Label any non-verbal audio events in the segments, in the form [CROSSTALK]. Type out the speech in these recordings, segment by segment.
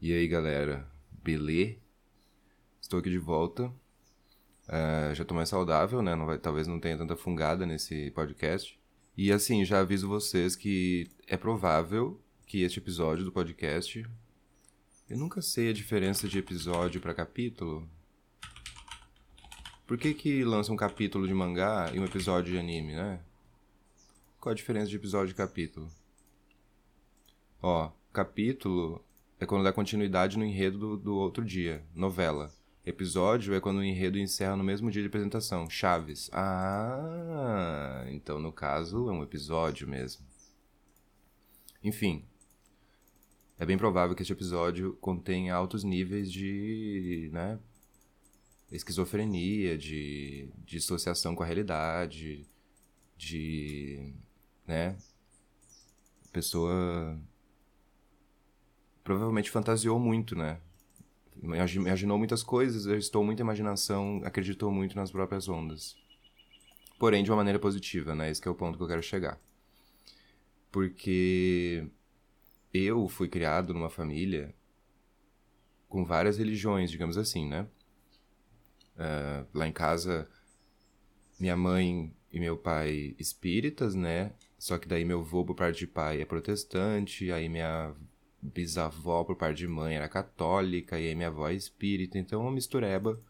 e aí, galera? Belê? Estou aqui de volta. Uh, já tô mais saudável, né? Não vai, talvez não tenha tanta fungada nesse podcast. E assim, já aviso vocês que é provável que este episódio do podcast. Eu nunca sei a diferença de episódio para capítulo. Por que que lança um capítulo de mangá e um episódio de anime, né? Qual a diferença de episódio e capítulo? Ó, capítulo é quando dá continuidade no enredo do, do outro dia, novela. Episódio é quando o enredo encerra no mesmo dia de apresentação, Chaves. Ah, então no caso é um episódio mesmo. Enfim, é bem provável que este episódio contenha altos níveis de, né, esquizofrenia, de, de dissociação com a realidade, de, né, pessoa provavelmente fantasiou muito, né? Imaginou muitas coisas, exercitou muita imaginação, acreditou muito nas próprias ondas. Porém, de uma maneira positiva, né? Esse é o ponto que eu quero chegar. Porque eu fui criado numa família com várias religiões, digamos assim, né? Uh, lá em casa, minha mãe e meu pai espíritas, né? Só que daí meu avô por parte de pai é protestante, aí minha bisavó por parte de mãe era católica, e aí minha avó é espírita, então uma mistureba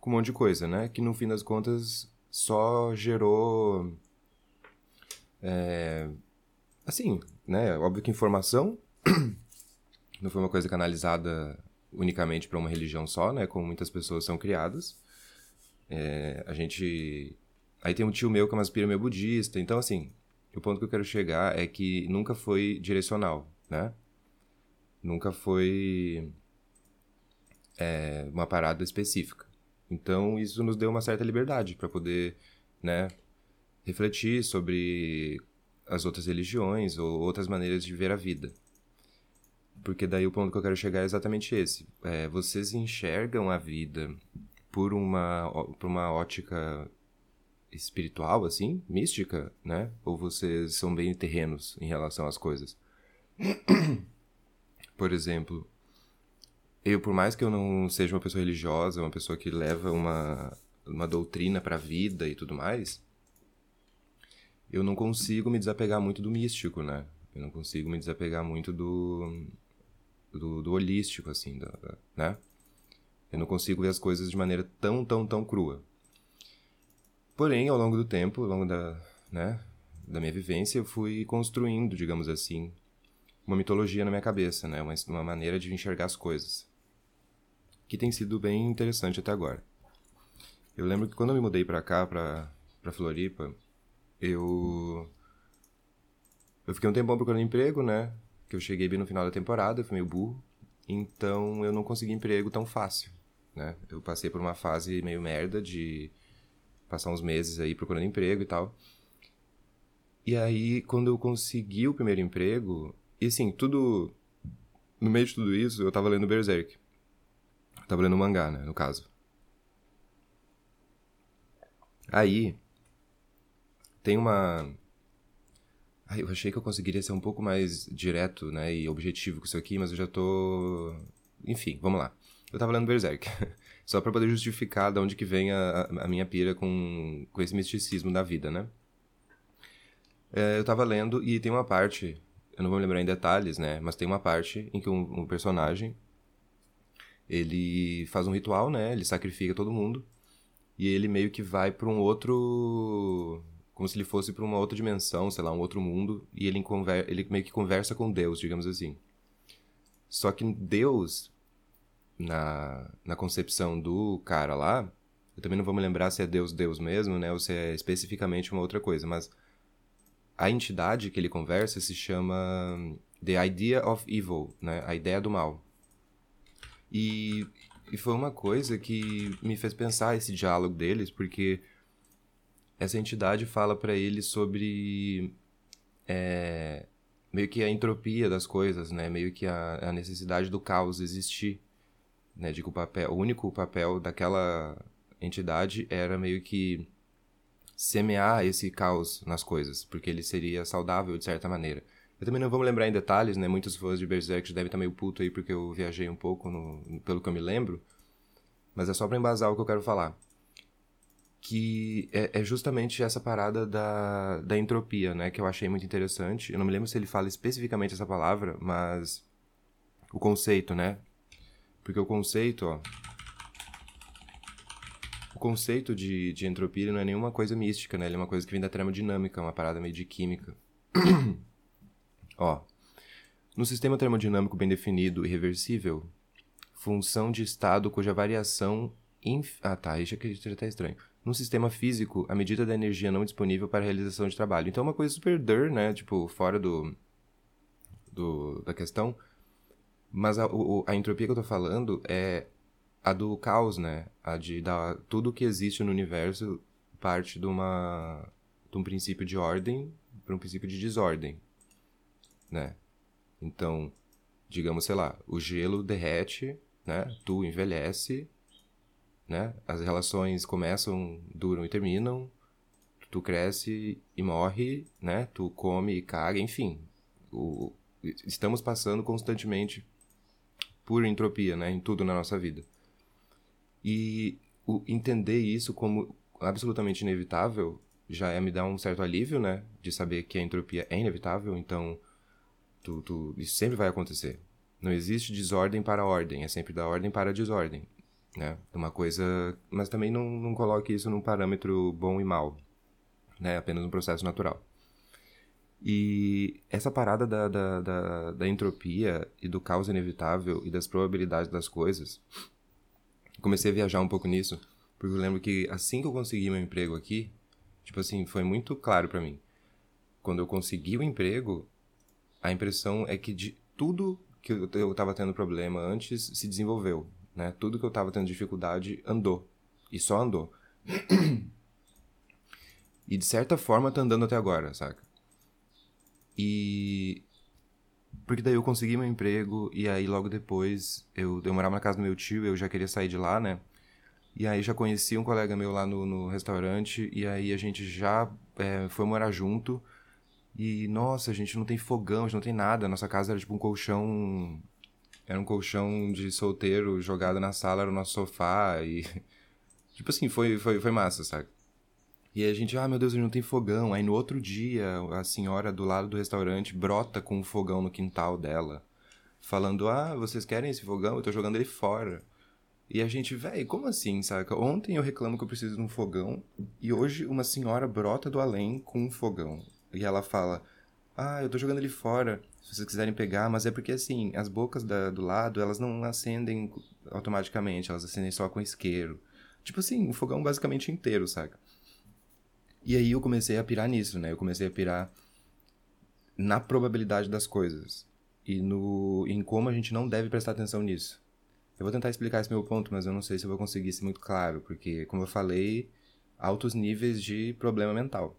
com um monte de coisa, né? Que no fim das contas só gerou. É, assim, né? Óbvio que informação [CLEARS THROAT] não foi uma coisa canalizada unicamente para uma religião só, né? Como muitas pessoas são criadas. É, a gente. Aí tem um tio meu que é uma aspira meio budista, então assim, o ponto que eu quero chegar é que nunca foi direcional, né? Nunca foi é, uma parada específica. Então isso nos deu uma certa liberdade para poder, né, refletir sobre as outras religiões ou outras maneiras de ver a vida. Porque daí o ponto que eu quero chegar é exatamente esse. É, vocês enxergam a vida por uma, por uma ótica espiritual, assim, mística, né? Ou vocês são bem terrenos em relação às coisas? [CLEARS THROAT] Por exemplo, eu, por mais que eu não seja uma pessoa religiosa, uma pessoa que leva uma, uma doutrina para a vida e tudo mais, eu não consigo me desapegar muito do místico, né? Eu não consigo me desapegar muito do, do, do holístico, assim, da, da, né? Eu não consigo ver as coisas de maneira tão, tão, tão crua. Porém, ao longo do tempo, ao longo da, né, da minha vivência, eu fui construindo, digamos assim, uma mitologia na minha cabeça, né? Uma, uma maneira de enxergar as coisas. Que tem sido bem interessante até agora. Eu lembro que quando eu me mudei para cá, pra, pra Floripa, eu. Eu fiquei um tempão procurando emprego, né? Que eu cheguei bem no final da temporada, fui meio burro. Então eu não consegui emprego tão fácil, né? Eu passei por uma fase meio merda de passar uns meses aí procurando emprego e tal. E aí, quando eu consegui o primeiro emprego, e assim, tudo. No meio de tudo isso, eu tava lendo Berserk. Eu tava lendo mangá, né, no caso. Aí. Tem uma. Ai, eu achei que eu conseguiria ser um pouco mais direto, né, e objetivo com isso aqui, mas eu já tô. Enfim, vamos lá. Eu tava lendo Berserk. [LAUGHS] Só para poder justificar de onde que vem a, a minha pira com, com esse misticismo da vida, né? É, eu tava lendo e tem uma parte eu não vou me lembrar em detalhes, né? Mas tem uma parte em que um, um personagem ele faz um ritual, né? Ele sacrifica todo mundo e ele meio que vai para um outro como se ele fosse para uma outra dimensão, sei lá, um outro mundo, e ele, conver... ele meio que conversa com Deus, digamos assim. Só que Deus, na, na concepção do cara lá, eu também não vou me lembrar se é Deus Deus mesmo, né, ou se é especificamente uma outra coisa, mas a entidade que ele conversa se chama The Idea of Evil, né? A ideia do mal. E, e foi uma coisa que me fez pensar esse diálogo deles, porque essa entidade fala para ele sobre é, meio que a entropia das coisas, né? Meio que a, a necessidade do caos existir, né? De que o papel, o único papel daquela entidade era meio que semear esse caos nas coisas, porque ele seria saudável de certa maneira. Eu também não vou me lembrar em detalhes, né? Muitos fãs de Berserk devem estar meio puto aí porque eu viajei um pouco no, pelo que eu me lembro. Mas é só pra embasar o que eu quero falar. Que é, é, justamente essa parada da, da entropia, né? Que eu achei muito interessante. Eu não me lembro se ele fala especificamente essa palavra, mas o conceito, né? Porque o conceito, ó. Conceito de, de entropia não é nenhuma coisa mística, né? Ele é uma coisa que vem da termodinâmica, uma parada meio de química. [COUGHS] ó. No sistema termodinâmico bem definido e reversível, função de estado cuja variação. Inf... Ah, tá, isso aqui já tá estranho. No sistema físico, a medida da energia não disponível para a realização de trabalho. Então, é uma coisa super der, né? Tipo, fora do, do da questão. Mas a, o, a entropia que eu tô falando é a do caos, né? A de da, tudo que existe no universo parte de uma de um princípio de ordem para um princípio de desordem, né? Então, digamos, sei lá, o gelo derrete, né? Tu envelhece, né? As relações começam, duram e terminam. Tu cresce e morre, né? Tu come e caga, enfim. O, estamos passando constantemente por entropia, né, em tudo na nossa vida. E o, entender isso como absolutamente inevitável já é me dar um certo alívio, né, de saber que a entropia é inevitável, então tu, tu, isso sempre vai acontecer. Não existe desordem para ordem, é sempre da ordem para a desordem, né? Uma coisa, mas também não, não coloque isso num parâmetro bom e mal, né? Apenas um processo natural. E essa parada da, da, da, da, entropia e do caos inevitável e das probabilidades das coisas, comecei a viajar um pouco nisso, porque eu lembro que assim que eu consegui meu emprego aqui, tipo assim, foi muito claro para mim. Quando eu consegui o emprego, a impressão é que de tudo que eu, eu tava tendo problema antes se desenvolveu, né? Tudo que eu tava tendo dificuldade andou. E só andou. [CLEARS THROAT] e de certa forma tá andando até agora, saca? E. Porque daí eu consegui meu emprego, e aí logo depois eu, eu morava na casa do meu tio, eu já queria sair de lá, né? E aí já conheci um colega meu lá no, no restaurante, e aí a gente já é, foi morar junto. E nossa, a gente não tem fogão, a gente não tem nada. Nossa casa era tipo um colchão. Era um colchão de solteiro jogado na sala, era o nosso sofá. E. [LAUGHS] Tipo assim, foi, foi, foi massa, sabe? E a gente, ah, meu Deus, a gente não tem fogão. Aí no outro dia, a senhora do lado do restaurante brota com um fogão no quintal dela, falando: ah, vocês querem esse fogão? Eu tô jogando ele fora. E a gente, velho, como assim, saca? Ontem eu reclamo que eu preciso de um fogão e hoje uma senhora brota do além com um fogão. E ela fala: Ah, eu tô jogando ele fora, se vocês quiserem pegar, mas é porque assim, as bocas da, do lado, elas não acendem automaticamente, elas acendem só com isqueiro. Tipo assim, um fogão basicamente inteiro, saca? E aí eu comecei a pirar nisso, né? Eu comecei a pirar na probabilidade das coisas e no em como a gente não deve prestar atenção nisso. Eu vou tentar explicar esse meu ponto, mas eu não sei se eu vou conseguir ser muito claro, porque como eu falei, altos níveis de problema mental.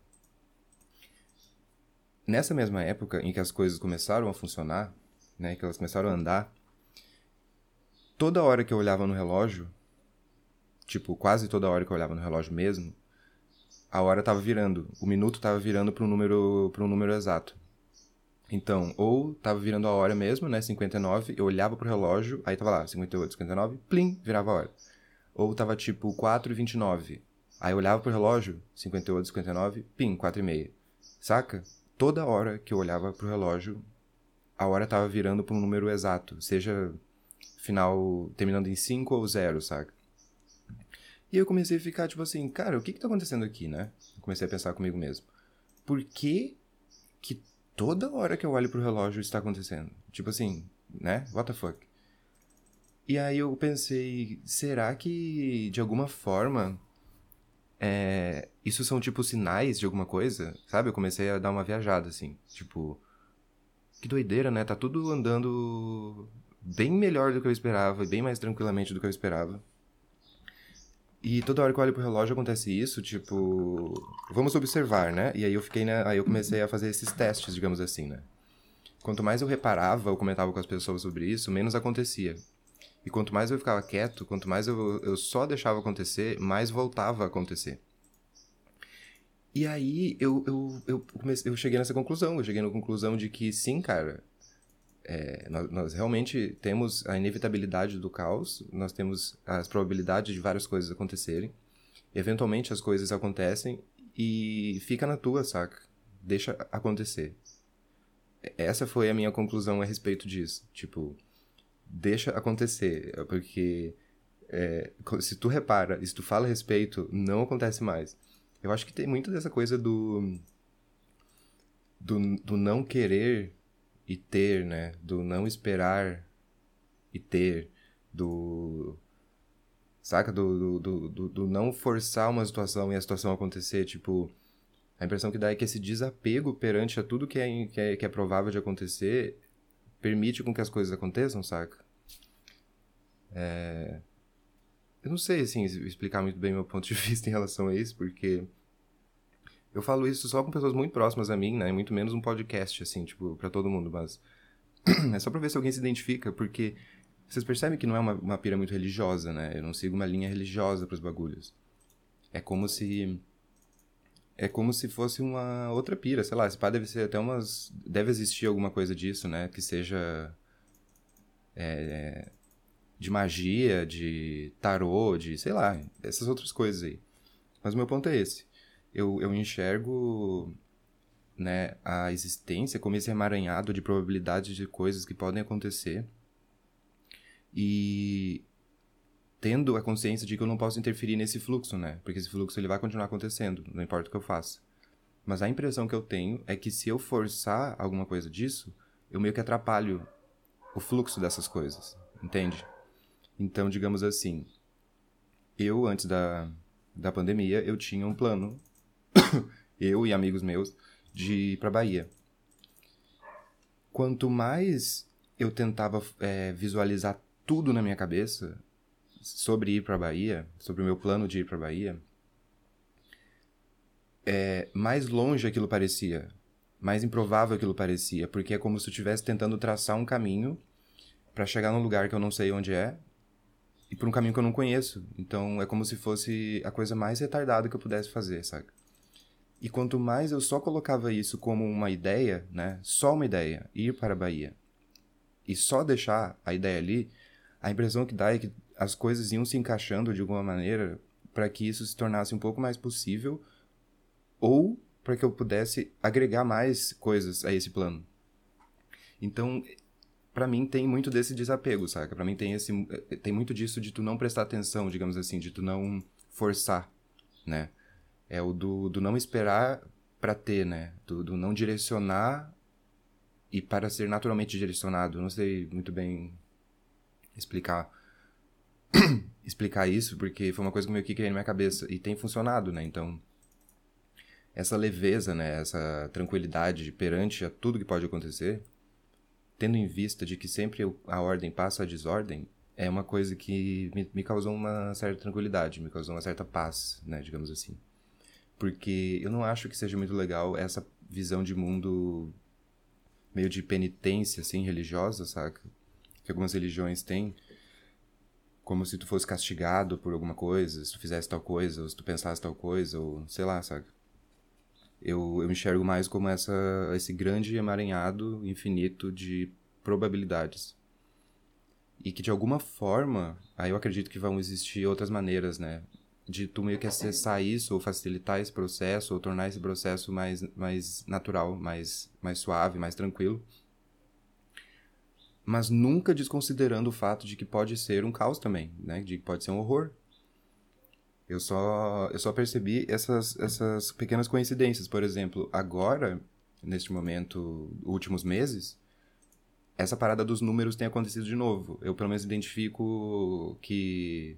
Nessa mesma época em que as coisas começaram a funcionar, né, que elas começaram a andar, toda hora que eu olhava no relógio, tipo, quase toda hora que eu olhava no relógio mesmo, a hora estava virando, o minuto estava virando para um número para um número exato. Então, ou estava virando a hora mesmo, né, 59, eu olhava pro relógio, aí tava lá, 58, 59, plim, virava a hora. Ou tava tipo 4 e 29. Aí eu olhava pro relógio, 58, 59, pim, 4 e meia. Saca? Toda hora que eu olhava pro relógio, a hora tava virando para um número exato, seja final terminando em 5 ou 0, saca? E eu comecei a ficar tipo assim, cara, o que que tá acontecendo aqui, né? Eu comecei a pensar comigo mesmo. Por que que toda hora que eu olho pro relógio está acontecendo? Tipo assim, né? What the fuck? E aí eu pensei, será que de alguma forma é, isso são tipo sinais de alguma coisa? Sabe? Eu comecei a dar uma viajada assim, tipo, que doideira, né? Tá tudo andando bem melhor do que eu esperava, bem mais tranquilamente do que eu esperava. E toda hora que eu olho pro relógio acontece isso, tipo, vamos observar, né? E aí eu fiquei, né? Aí eu comecei a fazer esses testes, digamos assim, né? Quanto mais eu reparava ou comentava com as pessoas sobre isso, menos acontecia. E quanto mais eu ficava quieto, quanto mais eu, eu só deixava acontecer, mais voltava a acontecer. E aí eu, eu, eu, comecei, eu cheguei nessa conclusão. Eu cheguei na conclusão de que sim, cara. É, nós, nós, realmente temos a inevitabilidade do caos, nós temos as probabilidades de várias coisas acontecerem. Eventualmente as coisas acontecem e fica na tua, saca? Deixa acontecer. Essa foi a minha conclusão a respeito disso. Tipo, deixa acontecer, porque é, se tu repara, se tu fala a respeito, não acontece mais. Eu acho que tem muito dessa coisa do, do, do não querer e ter, né? Do não esperar e ter, do saca? Do, do, do, do, não forçar uma situação e a situação acontecer, tipo... A impressão que dá é que esse desapego perante a tudo que é, que é, que é provável de acontecer permite com que as coisas aconteçam, saca? É... Eu não sei, assim, explicar muito bem meu ponto de [LAUGHS] vista em relação a isso, porque eu falo isso só com pessoas muito próximas a mim, né? Muito menos um podcast, assim, tipo, para todo mundo, mas [CLEARS THROAT] é só pra ver se alguém se identifica, porque vocês percebem que não é uma, uma pira muito religiosa, né? Eu não sigo uma linha religiosa pros bagulhos. É como se é como se fosse uma outra pira, sei lá, esse pá deve ser até umas. Deve existir alguma coisa disso, né? Que seja. É, de magia, de tarô, de sei lá, essas outras coisas aí. Mas o meu ponto é esse. Eu, eu enxergo né, a existência como esse emaranhado de probabilidades de coisas que podem acontecer. E tendo a consciência de que eu não posso interferir nesse fluxo, né? Porque esse fluxo ele vai continuar acontecendo, não importa o que eu faça. Mas a impressão que eu tenho é que se eu forçar alguma coisa disso, eu meio que atrapalho o fluxo dessas coisas, entende? Então, digamos assim, eu antes da, da pandemia, eu tinha um plano, [COUGHS] eu e amigos meus, de ir para Bahia. Quanto mais eu tentava é, visualizar tudo na minha cabeça, sobre ir para Bahia, sobre o meu plano de ir para Bahia, é, mais longe aquilo parecia, mais improvável aquilo parecia, porque é como se eu estivesse tentando traçar um caminho para chegar num lugar que eu não sei onde é e por um caminho que eu não conheço. Então é como se fosse a coisa mais retardada que eu pudesse fazer, saca? E quanto mais eu só colocava isso como uma ideia, né? Só uma ideia, ir para a Bahia. E só deixar a ideia ali, a impressão que dá é que as coisas iam se encaixando de alguma maneira para que isso se tornasse um pouco mais possível ou para que eu pudesse agregar mais coisas a esse plano. Então, para mim tem muito desse desapego, saca? Para mim tem esse tem muito disso de tu não prestar atenção, digamos assim, de tu não forçar, né? É o do, do não esperar para ter, né? Do, do não direcionar e para ser naturalmente direcionado. Não sei muito bem explicar [COUGHS] explicar isso, porque foi uma coisa que meio que criei na minha cabeça. E tem funcionado, né? Então, essa leveza, né? Essa tranquilidade perante a tudo que pode acontecer, tendo em vista de que sempre a ordem passa a desordem, é uma coisa que me, me causou uma certa tranquilidade, me causou uma certa paz, né? Digamos assim. Porque eu não acho que seja muito legal essa visão de mundo meio de penitência, assim, religiosa, saca? Que algumas religiões têm como se tu fosse castigado por alguma coisa, se tu fizesse tal coisa, ou se tu pensasse tal coisa, ou sei lá, sabe? Eu, eu enxergo mais como essa, esse grande emaranhado infinito de probabilidades. E que de alguma forma, aí eu acredito que vão existir outras maneiras, né? De tu meio que acessar isso, ou facilitar esse processo, ou tornar esse processo mais, mais natural, mais, mais suave, mais tranquilo mas nunca desconsiderando o fato de que pode ser um caos também, né? De que pode ser um horror. Eu só, eu só percebi essas, essas pequenas coincidências. Por exemplo, agora, neste momento, últimos meses, essa parada dos números tem acontecido de novo. Eu, pelo menos, identifico que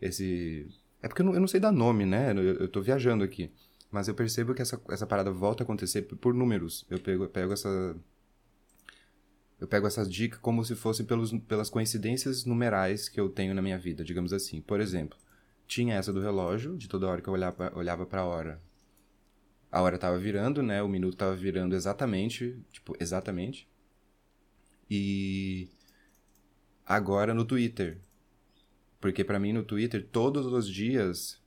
esse... É porque eu não, eu não sei dar nome, né? Eu, eu tô viajando aqui. Mas eu percebo que essa, essa parada volta a acontecer por números. Eu pego, eu pego essa eu pego essas dicas como se fossem pelos, pelas coincidências numerais que eu tenho na minha vida, digamos assim. Por exemplo, tinha essa do relógio, de toda hora que eu olhava, olhava para a hora. A hora estava virando, né? O minuto estava virando exatamente, tipo, exatamente. E agora no Twitter. Porque para mim no Twitter, todos os dias,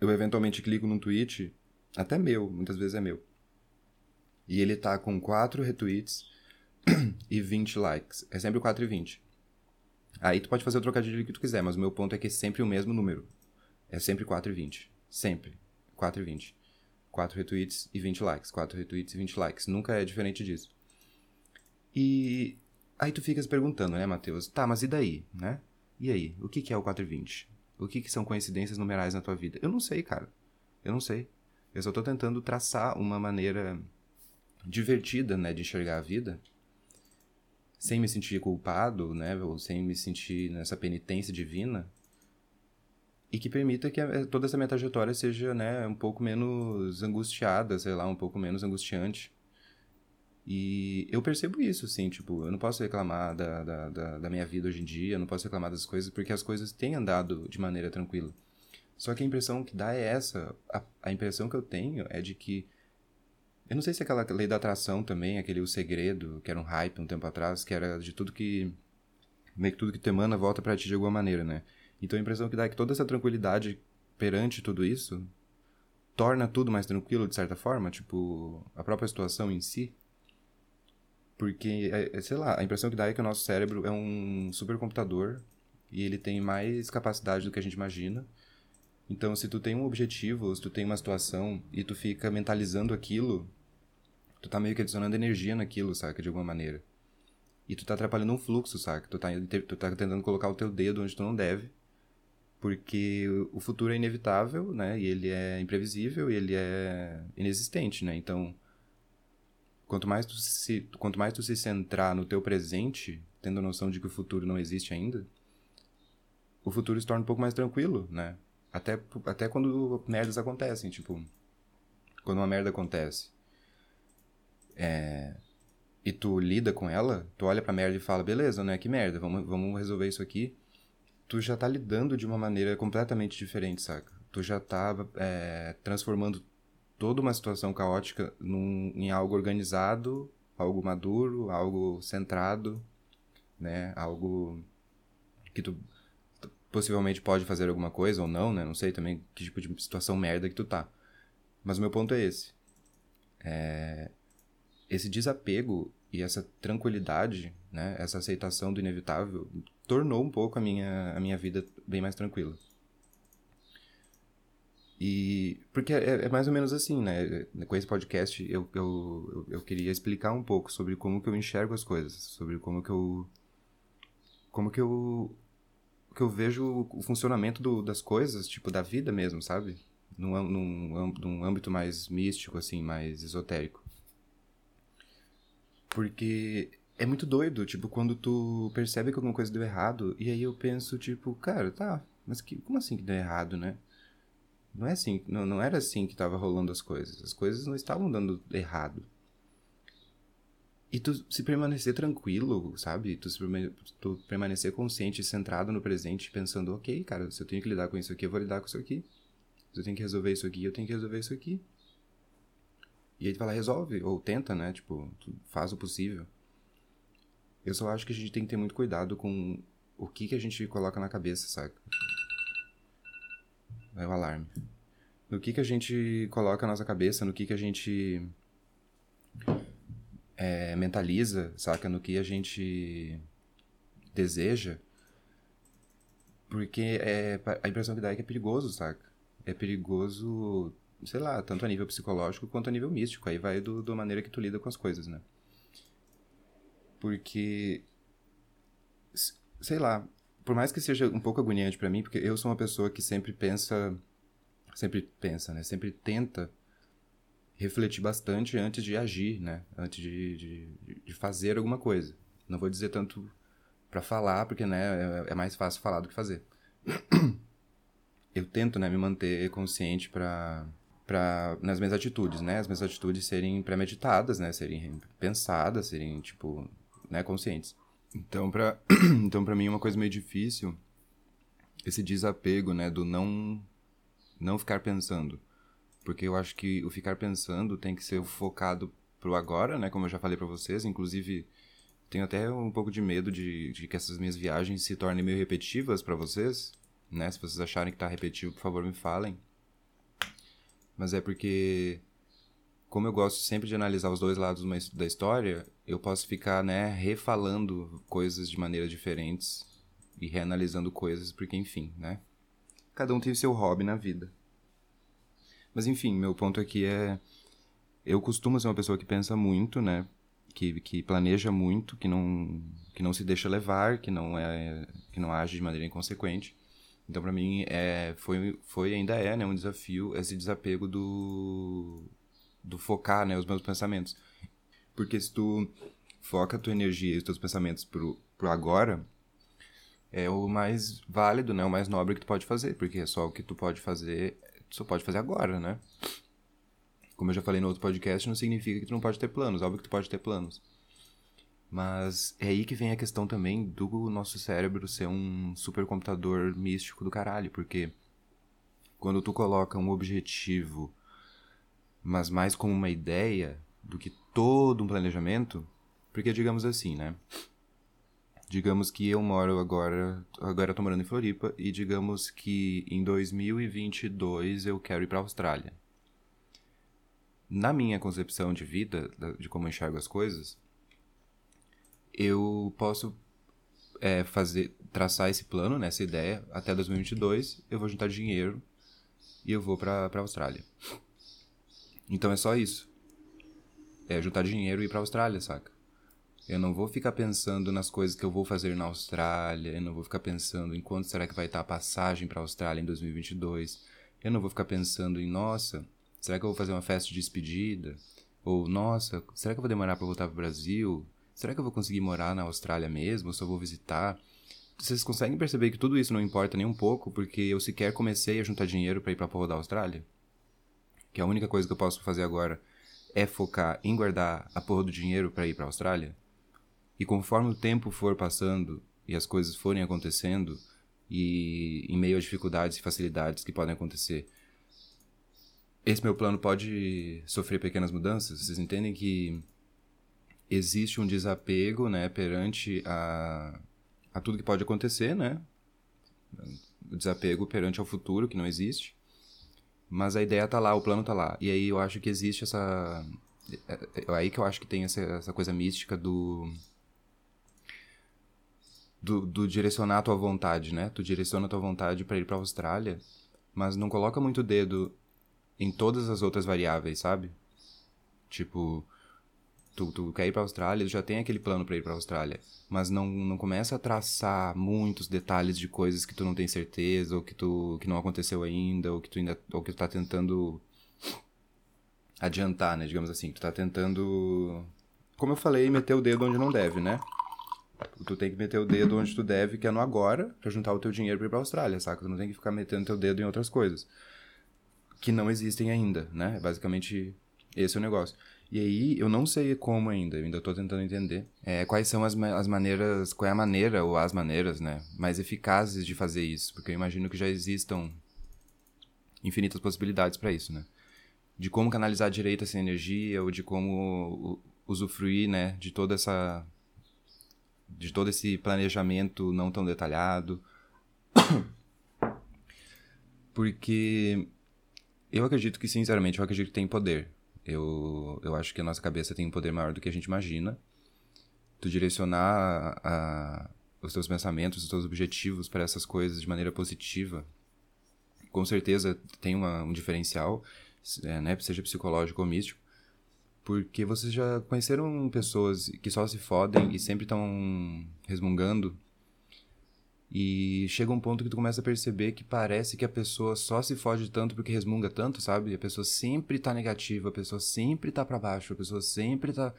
eu eventualmente clico num tweet até meu, muitas vezes é meu. E ele tá com 4 retweets [CLEARS THROAT] e 20 likes. É sempre 4 e 20. Aí tu pode fazer o trocadilho que tu quiser, mas o meu ponto é que é sempre o mesmo número. É sempre 4 e 20. Sempre. 4 e 20. 4 retweets e 20 likes. 4 retweets e 20 likes. Nunca é diferente disso. E aí tu fica se perguntando, né, Matheus? Tá, mas e daí, né? E aí? O que, é o 4 e 20? O que, que são coincidências numerais na tua vida? Eu não sei, cara. Eu não sei. Eu só tô tentando traçar uma maneira divertida, né, de enxergar a vida, sem me sentir culpado, né, ou sem me sentir nessa penitência divina, e que permita que toda essa minha trajetória seja, né, um pouco menos angustiada, sei lá, um pouco menos angustiante. E eu percebo isso, assim, tipo, eu não posso reclamar da, da, da, da minha vida hoje em dia, eu não posso reclamar das coisas, porque as coisas têm andado de maneira tranquila. Só que a impressão que dá é essa. A, a impressão que eu tenho é de que eu não sei se é aquela lei da atração também, aquele O Segredo, que era um hype um tempo atrás, que era de tudo que. meio que tudo que te emana volta para ti de alguma maneira, né? Então a impressão que dá é que toda essa tranquilidade perante tudo isso torna tudo mais tranquilo de certa forma, tipo, a própria situação em si. Porque, é, é, sei lá, a impressão que dá é que o nosso cérebro é um supercomputador e ele tem mais capacidade do que a gente imagina. Então, se tu tem um objetivo, se tu tem uma situação e tu fica mentalizando aquilo, tu tá meio que adicionando energia naquilo, saca? De alguma maneira. E tu tá atrapalhando um fluxo, saca? Tu tá, tu tá tentando colocar o teu dedo onde tu não deve. Porque o futuro é inevitável, né? E ele é imprevisível e ele é inexistente, né? Então, quanto mais tu se, quanto mais tu se centrar no teu presente, tendo a noção de que o futuro não existe ainda, o futuro se torna um pouco mais tranquilo, né? Até, até quando merdas acontecem, tipo... Quando uma merda acontece é, e tu lida com ela, tu olha pra merda e fala, beleza, né? Que merda, vamos, vamos resolver isso aqui. Tu já tá lidando de uma maneira completamente diferente, saca? Tu já tá é, transformando toda uma situação caótica num, em algo organizado, algo maduro, algo centrado, né? Algo que tu possivelmente pode fazer alguma coisa ou não, né? Não sei também que tipo de situação merda que tu tá. Mas o meu ponto é esse. É, esse desapego e essa tranquilidade, né, essa aceitação do inevitável, tornou um pouco a minha, a minha vida bem mais tranquila. E. Porque é, é, mais ou menos assim, né? Com esse podcast eu, eu, eu queria explicar um pouco sobre como que eu enxergo as coisas, sobre como que eu. Como que eu. Que eu vejo o funcionamento do, das coisas, tipo, da vida mesmo, sabe? Num, num, num âmbito mais místico, assim, mais esotérico. Porque é muito doido, tipo, quando tu percebe que alguma coisa deu errado, e aí eu penso, tipo, cara, tá, mas que, como assim que deu errado, né? Não é assim, não, não era assim que tava rolando as coisas. As coisas não estavam dando errado. E tu se permanecer tranquilo, sabe? Tu, tu permanecer consciente, centrado no presente, pensando, ok, cara, se eu tenho que lidar com isso aqui, eu vou lidar com isso aqui. Se eu tenho que resolver isso aqui, eu tenho que resolver isso aqui. E aí tu lá resolve, ou tenta, né? Tipo, faz o possível. Eu só acho que a gente tem que ter muito cuidado com o que, que a gente coloca na cabeça, saca? Vai o alarme. No que, que a gente coloca na nossa cabeça, no que, que a gente é, mentaliza, saca? No que a gente deseja. Porque é, a impressão que dá é que é perigoso, saca? É perigoso sei lá, tanto a nível psicológico quanto a nível místico. Aí vai do, da maneira que tu lida com as coisas, né? Porque, sei lá, por mais que seja um pouco agoniante para mim, porque eu sou uma pessoa que sempre pensa, sempre pensa, né? Sempre tenta refletir bastante antes de agir, né? Antes de, de, de fazer alguma coisa. Não vou dizer tanto para falar, porque, né, é, é mais fácil falar do que fazer. [CLEARS THROAT] Eu tento, né, me manter consciente para para nas minhas atitudes, né? As minhas atitudes serem premeditadas, né? Serem pensadas, serem tipo, né, conscientes. Então, para [CLEARS THROAT] então para mim é uma coisa meio difícil esse desapego, né, do não não ficar pensando. Porque eu acho que o ficar pensando tem que ser focado pro agora, né, como eu já falei para vocês, inclusive tenho até um pouco de medo de, de que essas minhas viagens se tornem meio repetitivas para vocês, né? Se vocês acharem que tá repetitivo, por favor, me falem mas é porque como eu gosto sempre de analisar os dois lados da história, eu posso ficar, né, refalando coisas de maneiras diferentes e reanalisando coisas, porque enfim, né? Cada um tem seu hobby na vida. Mas enfim, meu ponto aqui é eu costumo ser uma pessoa que pensa muito, né? Que, que planeja muito, que não que não se deixa levar, que não é que não age de maneira inconsequente. Então para mim é foi foi ainda é, né, um desafio esse desapego do do focar, né, os meus pensamentos. Porque se tu foca a tua energia e os teus pensamentos pro, pro agora, é o mais válido, né, o mais nobre que tu pode fazer, porque é só o que tu pode fazer, tu só pode fazer agora, né? Como eu já falei no outro podcast, não significa que tu não pode ter planos, óbvio que tu pode ter planos. Mas é aí que vem a questão também do nosso cérebro ser um supercomputador místico do caralho, porque quando tu coloca um objetivo mas mais como uma ideia do que todo um planejamento, porque digamos assim, né? Digamos que eu moro agora, agora eu tô morando em Floripa e digamos que em 2022 eu quero ir para a Austrália. Na minha concepção de vida, de como eu enxergo as coisas, eu posso é, fazer, traçar esse plano, né, essa ideia, até 2022 eu vou juntar dinheiro e eu vou para a Austrália. Então é só isso. É juntar dinheiro e ir pra Austrália, saca? Eu não vou ficar pensando nas coisas que eu vou fazer na Austrália, eu não vou ficar pensando em quanto será que vai estar a passagem para a Austrália em 2022. Eu não vou ficar pensando em, nossa, será que eu vou fazer uma festa de despedida? Ou, nossa, será que eu vou demorar para voltar pro Brasil? Será que eu vou conseguir morar na Austrália mesmo? Ou só vou visitar? Vocês conseguem perceber que tudo isso não importa nem um pouco, porque eu sequer comecei a juntar dinheiro para ir pra porra da Austrália? que a única coisa que eu posso fazer agora é focar em guardar a porra do dinheiro para ir para a Austrália? E conforme o tempo for passando e as coisas forem acontecendo, e em meio a dificuldades e facilidades que podem acontecer, esse meu plano pode sofrer pequenas mudanças? Vocês entendem que existe um desapego, né, perante a, a tudo que pode acontecer, né? O desapego perante ao futuro que não existe. Mas a ideia tá lá, o plano tá lá. E aí eu acho que existe essa. É, é, é aí que eu acho que tem essa, essa coisa mística do, do. Do, direcionar a tua vontade, né? Tu direciona a tua vontade para ir pra Austrália, mas não coloca muito dedo em todas as outras variáveis, sabe? Tipo, tu, tu quer ir pra Austrália, tu já tem aquele plano para ir pra Austrália, mas não, não começa a traçar muitos detalhes de coisas que tu não tem certeza, ou que tu que não aconteceu ainda, ou que tu ainda ou que tu tá tentando adiantar, né, digamos assim, tu tá tentando como eu falei, meter o dedo onde não deve, né? Tu tem que meter o dedo onde tu deve, que é no agora, pra juntar o teu dinheiro pra ir pra Austrália, saca? Tu não tem que ficar metendo teu dedo em outras coisas. Que não existem ainda, né? Basicamente, esse é o negócio. E aí, eu não sei como ainda, eu ainda estou tentando entender é, quais são as, as maneiras, qual é a maneira ou as maneiras, né, mais eficazes de fazer isso, porque eu imagino que já existam infinitas possibilidades para isso, né? De como canalizar direito essa energia ou de como usufruir, né, de toda essa de todo esse planejamento não tão detalhado. [COUGHS] Porque eu acredito que, sinceramente, eu acredito que tem poder. Eu, eu acho que a nossa cabeça tem um poder maior do que a gente imagina. Tu direcionar a, os teus pensamentos, os teus objetivos para essas coisas de maneira positiva, com certeza tem uma, um diferencial, é, né, seja psicológico ou místico, porque vocês já conheceram pessoas que só se fodem e sempre estão resmungando e chega um ponto que tu começa a perceber que parece que a pessoa só se foge tanto porque resmunga tanto, sabe? A pessoa sempre tá negativa, a pessoa sempre tá para baixo, a pessoa sempre tá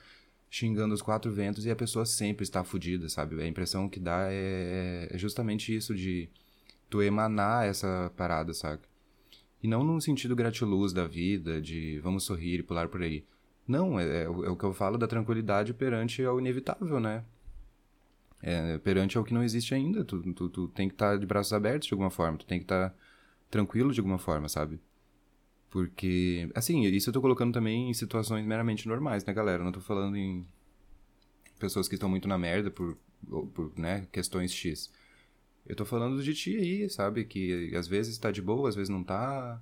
xingando os quatro ventos e a pessoa sempre está fodida, sabe? A impressão que dá é, é justamente isso de tu emanar essa parada, sabe? E não num sentido gratiluz da vida, de vamos sorrir e pular por aí. Não, é, é, é o que eu falo da tranquilidade perante ao inevitável, né? É, perante ao que não existe ainda. Tu, tu, tu tem que estar tá de braços abertos de alguma forma, tu tem que estar tá tranquilo de alguma forma, sabe? Porque, assim, isso eu tô colocando também em situações meramente normais, né, galera? Eu não tô falando em pessoas que estão muito na merda por, por né, questões X. Eu tô falando de ti aí, sabe? Que às vezes tá de boa, às vezes não tá.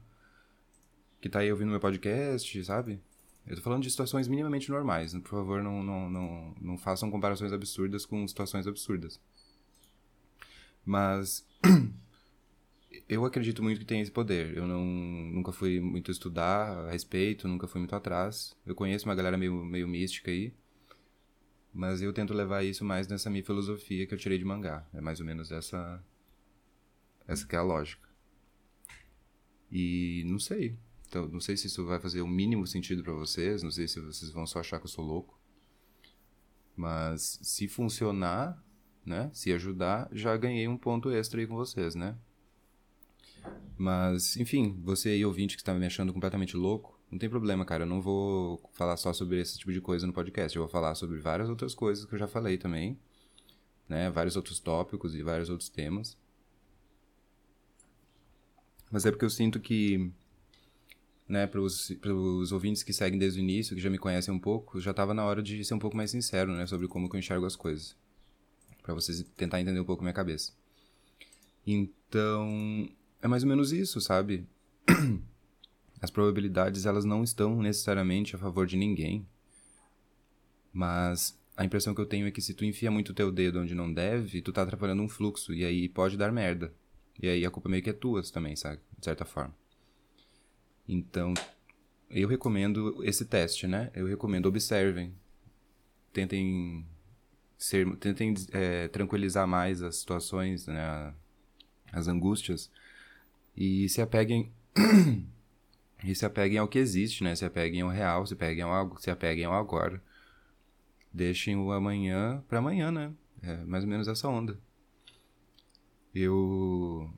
que tá aí ouvindo meu podcast, sabe? Eu tô falando de situações minimamente normais. Por favor, não, não, não, não façam comparações absurdas com situações absurdas. Mas [CLEARS THROAT] eu acredito muito que tem esse poder. Eu não, nunca fui muito estudar a respeito, nunca fui muito atrás. Eu conheço uma galera meio, meio mística aí. Mas eu tento levar isso mais nessa minha filosofia que eu tirei de mangá. É mais ou menos essa. Essa que é a lógica. E não sei. Então, não sei se isso vai fazer o mínimo sentido para vocês, não sei se vocês vão só achar que eu sou louco. Mas se funcionar, né? Se ajudar, já ganhei um ponto extra aí com vocês, né? Mas, enfim, você aí ouvinte que está me achando completamente louco, não tem problema, cara. Eu não vou falar só sobre esse tipo de coisa no podcast. Eu vou falar sobre várias outras coisas que eu já falei também, né? Vários outros tópicos e vários outros temas. Mas é porque eu sinto que né, para os ouvintes que seguem desde o início, que já me conhecem um pouco, já estava na hora de ser um pouco mais sincero, né, sobre como eu enxergo as coisas. para vocês tentar entender um pouco minha cabeça. Então, é mais ou menos isso, sabe? [CLEARS THROAT] As probabilidades, elas não estão necessariamente a favor de ninguém. Mas a impressão que eu tenho é que se tu enfia muito teu dedo onde não deve, tu tá atrapalhando um fluxo, e aí pode dar merda. E aí a culpa meio que é tua também, sabe? De certa forma. Então, eu recomendo esse teste, né? Eu recomendo observem, tentem ser, tentem é, tranquilizar mais as situações, né? As angústias e se apeguem [COUGHS] e se apeguem ao que existe, né? Se apeguem ao real, se apeguem ao, se apeguem ao agora. Deixem o amanhã para amanhã, né? É mais ou menos essa onda. Eu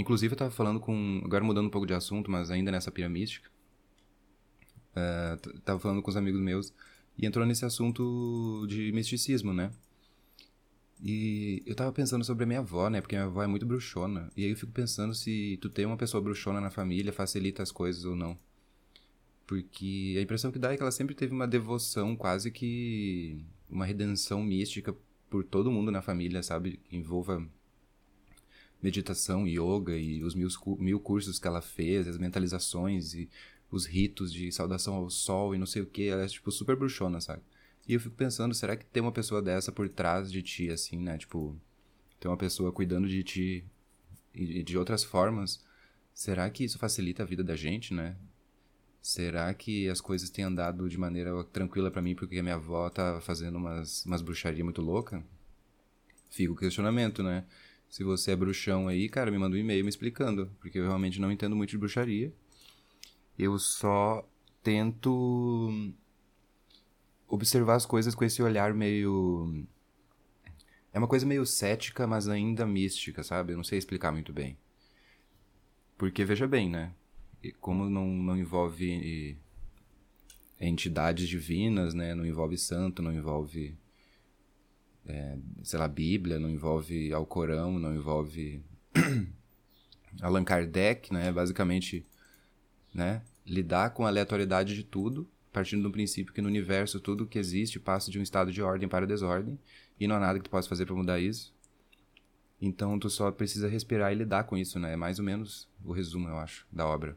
Inclusive, eu tava falando com. Agora mudando um pouco de assunto, mas ainda nessa piramística. Uh, tava falando com os amigos meus e entrou nesse assunto de misticismo, né? E eu tava pensando sobre a minha avó, né? Porque minha avó é muito bruxona. E aí eu fico pensando se tu ter uma pessoa bruxona na família facilita as coisas ou não. Porque a impressão que dá é que ela sempre teve uma devoção, quase que uma redenção mística por todo mundo na família, sabe? Que envolva meditação, yoga e os mil, mil cursos que ela fez, as mentalizações e os ritos de saudação ao sol e não sei o que. Ela é, tipo, super bruxona, sabe? E eu fico pensando, será que tem uma pessoa dessa por trás de ti, assim, né? Tipo, tem uma pessoa cuidando de ti e de outras formas. Será que isso facilita a vida da gente, né? Será que as coisas têm andado de maneira tranquila para mim porque a minha avó tá fazendo umas, umas bruxarias muito louca? Fica o questionamento, né? Se você é bruxão aí, cara, me manda um e-mail me explicando, porque eu realmente não entendo muito de bruxaria. Eu só tento observar as coisas com esse olhar meio. É uma coisa meio cética, mas ainda mística, sabe? Eu não sei explicar muito bem. Porque, veja bem, né? Como não, não envolve entidades divinas, né? Não envolve santo, não envolve é, sei lá, Bíblia, não envolve Alcorão, não envolve [CLEARS THROAT] Allan Kardec, né? Basicamente, né? Lidar com a aleatoriedade de tudo, partindo do princípio que no universo tudo que existe passa de um estado de ordem para desordem e não há nada que tu possa fazer para mudar isso. Então tu só precisa respirar e lidar com isso, né? É mais ou menos o resumo, eu acho, da obra.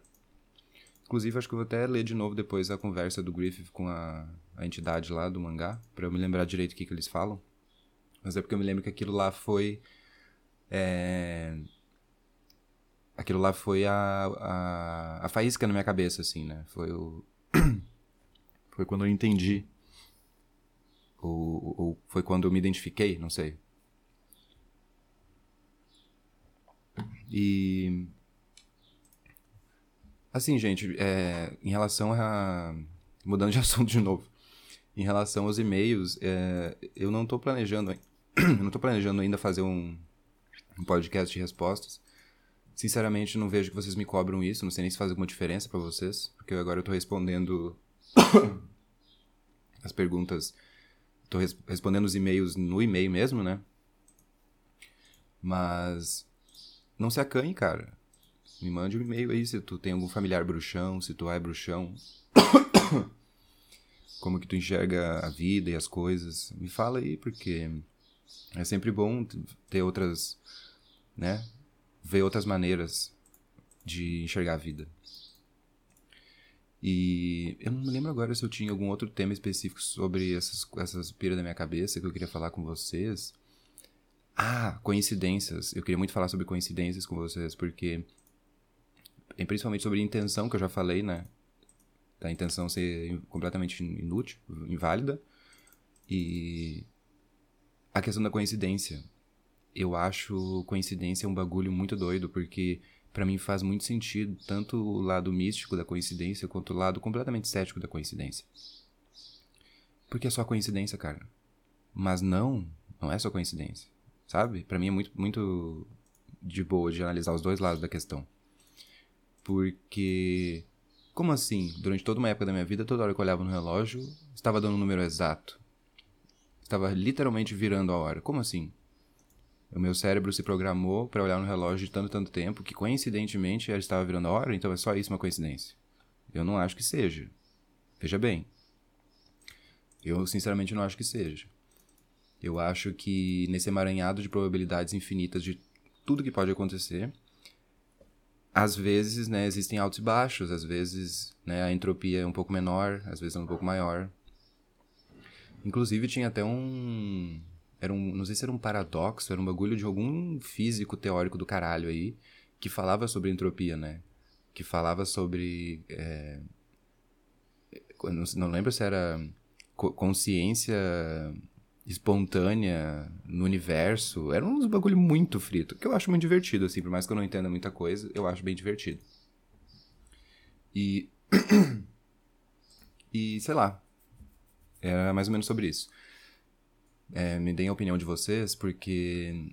Inclusive, acho que eu vou até ler de novo depois a conversa do Griffith com a, a entidade lá do mangá, para eu me lembrar direito o que, que eles falam. Mas é porque eu me lembro que aquilo lá foi. É... Aquilo lá foi a, a, a faísca na minha cabeça, assim, né? Foi o. [COUGHS] foi quando eu entendi. Ou, ou foi quando eu me identifiquei, não sei. E. Assim, gente, é, em relação a. Mudando de [LAUGHS] assunto de novo. Em relação aos e-mails, é, eu não estou planejando [CLEARS THROAT] eu não tô planejando ainda fazer um, um podcast de respostas. Sinceramente, não vejo que vocês me cobram isso. Não sei nem se faz alguma diferença para vocês. Porque agora eu tô respondendo [COUGHS] as perguntas. Tô res respondendo os e-mails no e-mail mesmo, né? Mas. Não se acanhe, cara. Me mande um e-mail aí se tu tem algum familiar bruxão, se tu é bruxão. [COUGHS] Como que tu enxerga a vida e as coisas. Me fala aí, porque é sempre bom ter outras, né? Ver outras maneiras de enxergar a vida. E eu não me lembro agora se eu tinha algum outro tema específico sobre essas, essas piras da minha cabeça que eu queria falar com vocês. Ah, coincidências. Eu queria muito falar sobre coincidências com vocês, porque. Principalmente sobre intenção, que eu já falei, né? Da intenção ser completamente inútil, inválida. E. A questão da coincidência. Eu acho coincidência um bagulho muito doido, porque para mim faz muito sentido tanto o lado místico da coincidência quanto o lado completamente cético da coincidência. Porque é só coincidência, cara. Mas não, não é só coincidência, sabe? Para mim é muito muito de boa de analisar os dois lados da questão. Porque como assim? Durante toda uma época da minha vida, toda hora que eu olhava no relógio, estava dando o um número exato. Estava literalmente virando a hora. Como assim? O meu cérebro se programou para olhar no relógio de tanto tanto tempo que coincidentemente ela estava virando a hora, então é só isso uma coincidência. Eu não acho que seja. Veja bem. Eu sinceramente não acho que seja. Eu acho que nesse emaranhado de probabilidades infinitas de tudo que pode acontecer, às vezes, né, existem altos e baixos, às vezes, né, a entropia é um pouco menor, às vezes é um pouco maior. Inclusive tinha até um era um, não sei se era um paradoxo, era um bagulho de algum físico teórico do caralho aí, que falava sobre entropia, né? Que falava sobre. É, não, não lembro se era consciência espontânea no universo. Era uns bagulho muito frito, que eu acho muito divertido, assim, por mais que eu não entenda muita coisa, eu acho bem divertido. E. [COUGHS] e sei lá. Era mais ou menos sobre isso é, me deem a opinião de vocês, porque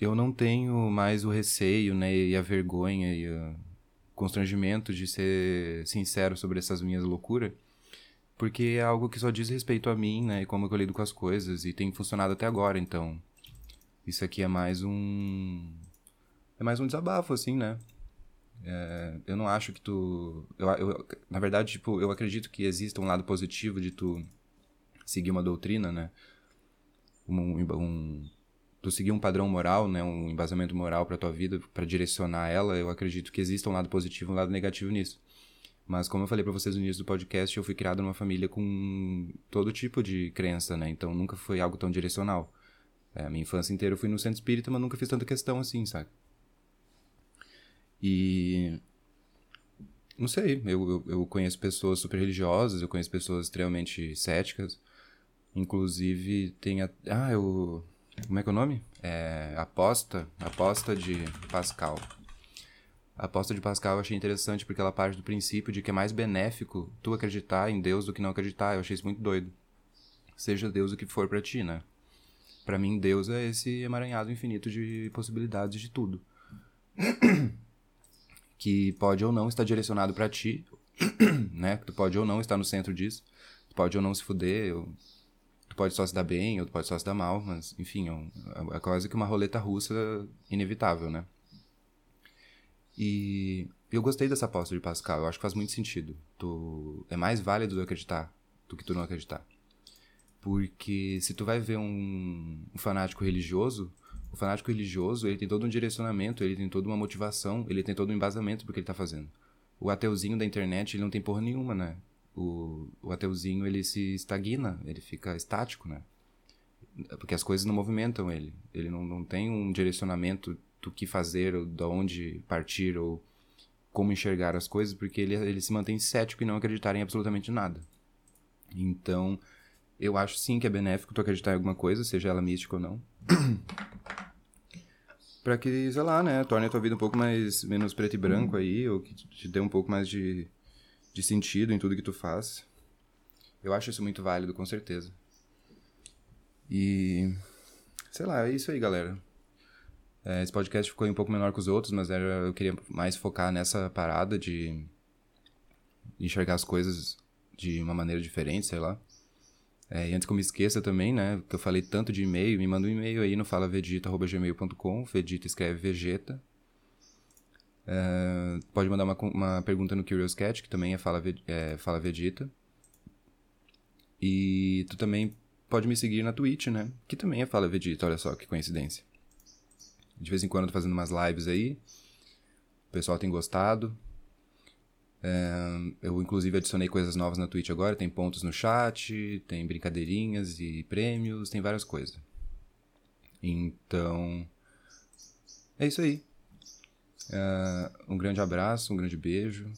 eu não tenho mais o receio, né, e a vergonha e o constrangimento de ser sincero sobre essas minhas loucuras, porque é algo que só diz respeito a mim, né, e como eu lido com as coisas, e tem funcionado até agora, então isso aqui é mais um é mais um desabafo, assim, né? É, eu não acho que tu. Eu, eu, na verdade, tipo, eu acredito que exista um lado positivo de tu seguir uma doutrina, né? um, um tu seguir um padrão moral, né, um embasamento moral para tua vida, para direcionar ela, eu acredito que exista um lado positivo e um lado negativo nisso. Mas como eu falei para vocês no início do podcast, eu fui criado numa família com todo tipo de crença, né? Então nunca foi algo tão direcional. É, minha infância inteira eu fui no centro espírita, mas nunca fiz tanta questão assim, sabe? E não sei, eu, eu, conheço pessoas super religiosas, eu conheço pessoas extremamente céticas, Inclusive, tem a. Ah, eu. Como é que é o nome? É. Aposta. Aposta de Pascal. A aposta de Pascal eu achei interessante porque ela parte do princípio de que é mais benéfico tu acreditar em Deus do que não acreditar. Eu achei isso muito doido. Seja Deus o que for para ti, né? Para mim, Deus é esse emaranhado infinito de possibilidades de tudo. [CLEARS THROAT] que pode ou não estar direcionado para ti, [CLEARS THROAT] né? Tu pode ou não estar no centro disso. Tu pode ou não se fuder, pode só se dar bem, outro pode só se dar mal, mas enfim, é, um, é quase que uma roleta russa inevitável, né? E eu gostei dessa aposta de Pascal, eu acho que faz muito sentido. Tu, é mais válido tu acreditar do que tu não acreditar. Porque se tu vai ver um, um fanático religioso, fanático religioso, ele tem todo um direcionamento, ele tem toda uma motivação, ele tem todo um embasamento pro que ele tá fazendo. O ateuzinho da internet, ele não tem porra nenhuma, né? o, o ateuzinho ele se estagna, ele fica estático, né? Porque as coisas não movimentam ele. Ele não, não tem um direcionamento do que fazer, ou de onde partir, ou como enxergar as coisas, porque ele, ele se mantém cético e não acreditar em absolutamente nada. Então, eu acho sim que é benéfico tu acreditar em alguma coisa, seja ela mística ou não. Para que, sei lá, né, torne a tua vida um pouco mais menos preto e branco aí, ou que te dê um pouco mais de de sentido em tudo que tu faz. Eu acho isso muito válido, com certeza. E. Sei lá, é isso aí, galera. É, esse podcast ficou um pouco menor que os outros, mas era, eu queria mais focar nessa parada de enxergar as coisas de uma maneira diferente, sei lá. É, e antes que eu me esqueça também, né, que eu falei tanto de e-mail, me manda um e-mail aí no falavegeta.gmail.com, Vegeta escreve Vegeta, Uh, pode mandar uma, uma pergunta no Curious Cat, que também é Fala, é Fala Vegeta. E tu também pode me seguir na Twitch, né? Que também é Fala Vegeta, olha só que coincidência. De vez em quando eu tô fazendo umas lives aí. O pessoal tem gostado. Eu, inclusive, adicionei coisas novas na Twitch agora. Tem pontos no chat, tem brincadeirinhas e prêmios, tem várias coisas. Então. É isso aí. Um grande abraço, um grande beijo.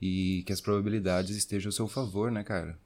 E que as probabilidades estejam ao seu favor, né, cara?